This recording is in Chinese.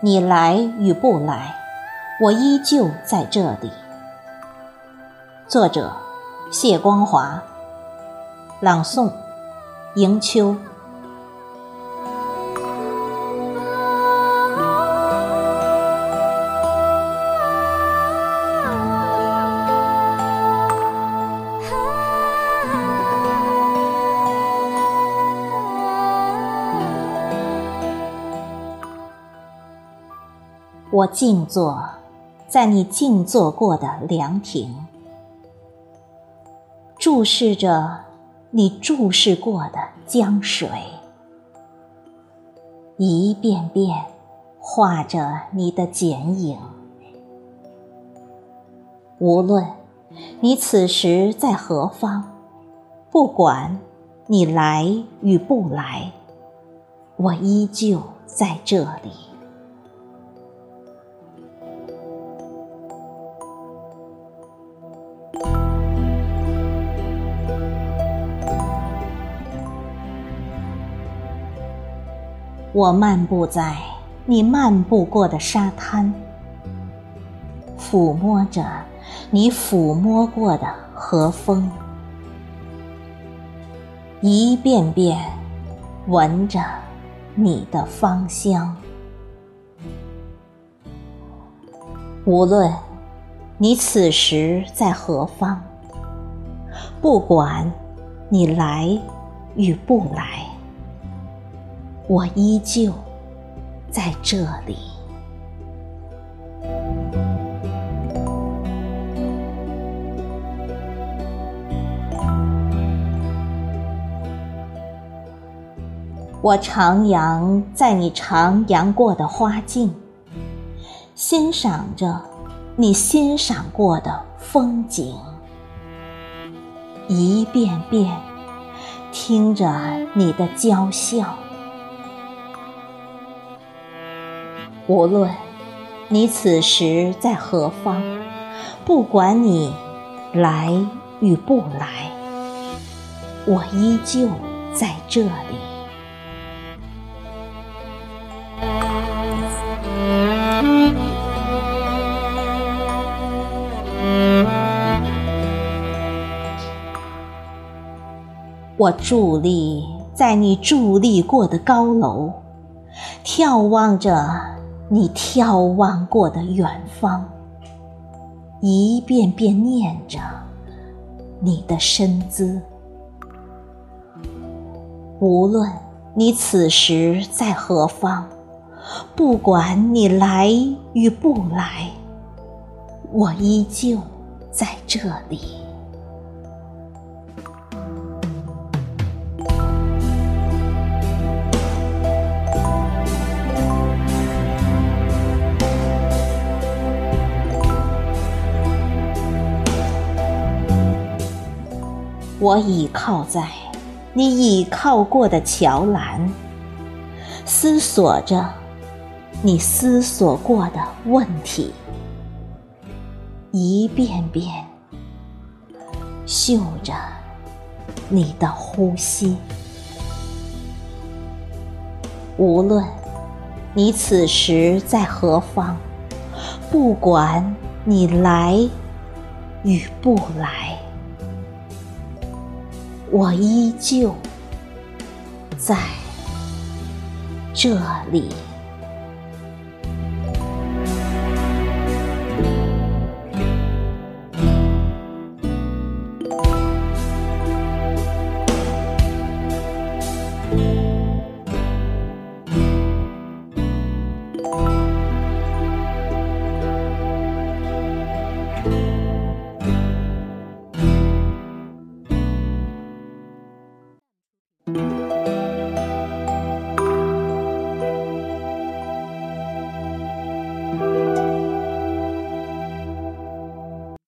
你来与不来，我依旧在这里。作者：谢光华，朗诵：迎秋。我静坐在你静坐过的凉亭，注视着你注视过的江水，一遍遍画着你的剪影。无论你此时在何方，不管你来与不来，我依旧在这里。我漫步在你漫步过的沙滩，抚摸着你抚摸过的和风，一遍遍闻着你的芳香。无论你此时在何方，不管你来与不来。我依旧在这里。我徜徉在你徜徉过的花径，欣赏着你欣赏过的风景，一遍遍听着你的娇笑。无论你此时在何方，不管你来与不来，我依旧在这里。我伫立在你伫立过的高楼，眺望着。你眺望过的远方，一遍遍念着你的身姿。无论你此时在何方，不管你来与不来，我依旧在这里。我倚靠在你倚靠过的桥栏，思索着你思索过的问题，一遍遍嗅着你的呼吸。无论你此时在何方，不管你来与不来。我依旧在这里。